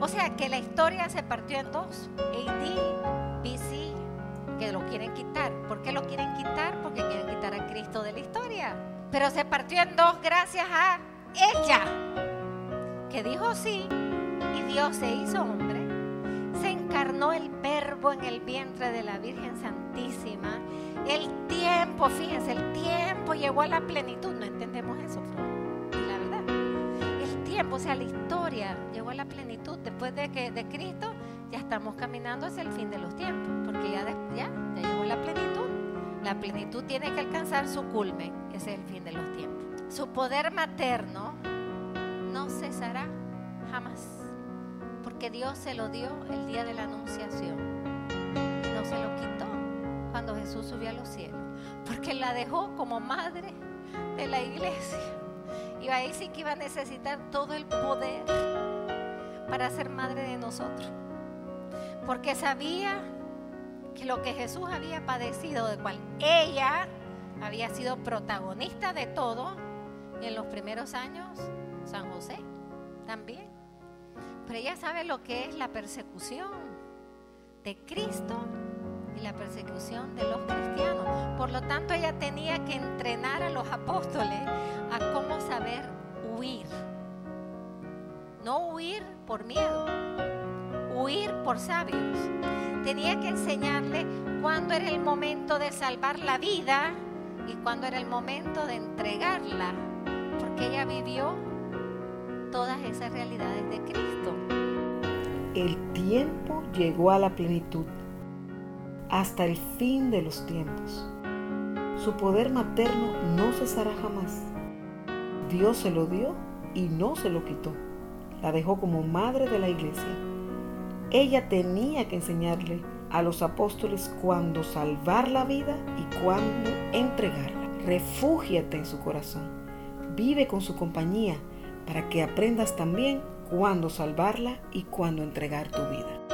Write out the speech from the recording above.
O sea que la historia se partió en dos. AD, BC, que lo quieren quitar. ¿Por qué lo quieren quitar? Porque quieren quitar a Cristo de la historia. Pero se partió en dos gracias a ella, que dijo sí y Dios se hizo hombre. Se encarnó el verbo en el vientre de la Virgen Santísima. El tiempo, fíjense, el tiempo llegó a la plenitud. No entendemos o sea, la historia llegó a la plenitud después de que de Cristo ya estamos caminando hacia el fin de los tiempos, porque ya, ya, ya llegó la plenitud. La plenitud tiene que alcanzar su culmen, ese es el fin de los tiempos. Su poder materno no cesará jamás, porque Dios se lo dio el día de la anunciación no se lo quitó cuando Jesús subió a los cielos, porque la dejó como madre de la iglesia. Y ahí sí que iba a necesitar todo el poder para ser madre de nosotros, porque sabía que lo que Jesús había padecido, de cual ella había sido protagonista de todo, en los primeros años, San José también. Pero ella sabe lo que es la persecución de Cristo y la persecución de los cristianos. Por lo tanto, ella tenía que entrenar a los apóstoles huir por miedo, huir por sabios. Tenía que enseñarle cuándo era el momento de salvar la vida y cuándo era el momento de entregarla, porque ella vivió todas esas realidades de Cristo. El tiempo llegó a la plenitud, hasta el fin de los tiempos. Su poder materno no cesará jamás. Dios se lo dio y no se lo quitó. La dejó como madre de la iglesia. Ella tenía que enseñarle a los apóstoles cuándo salvar la vida y cuándo entregarla. Refúgiate en su corazón. Vive con su compañía para que aprendas también cuándo salvarla y cuándo entregar tu vida.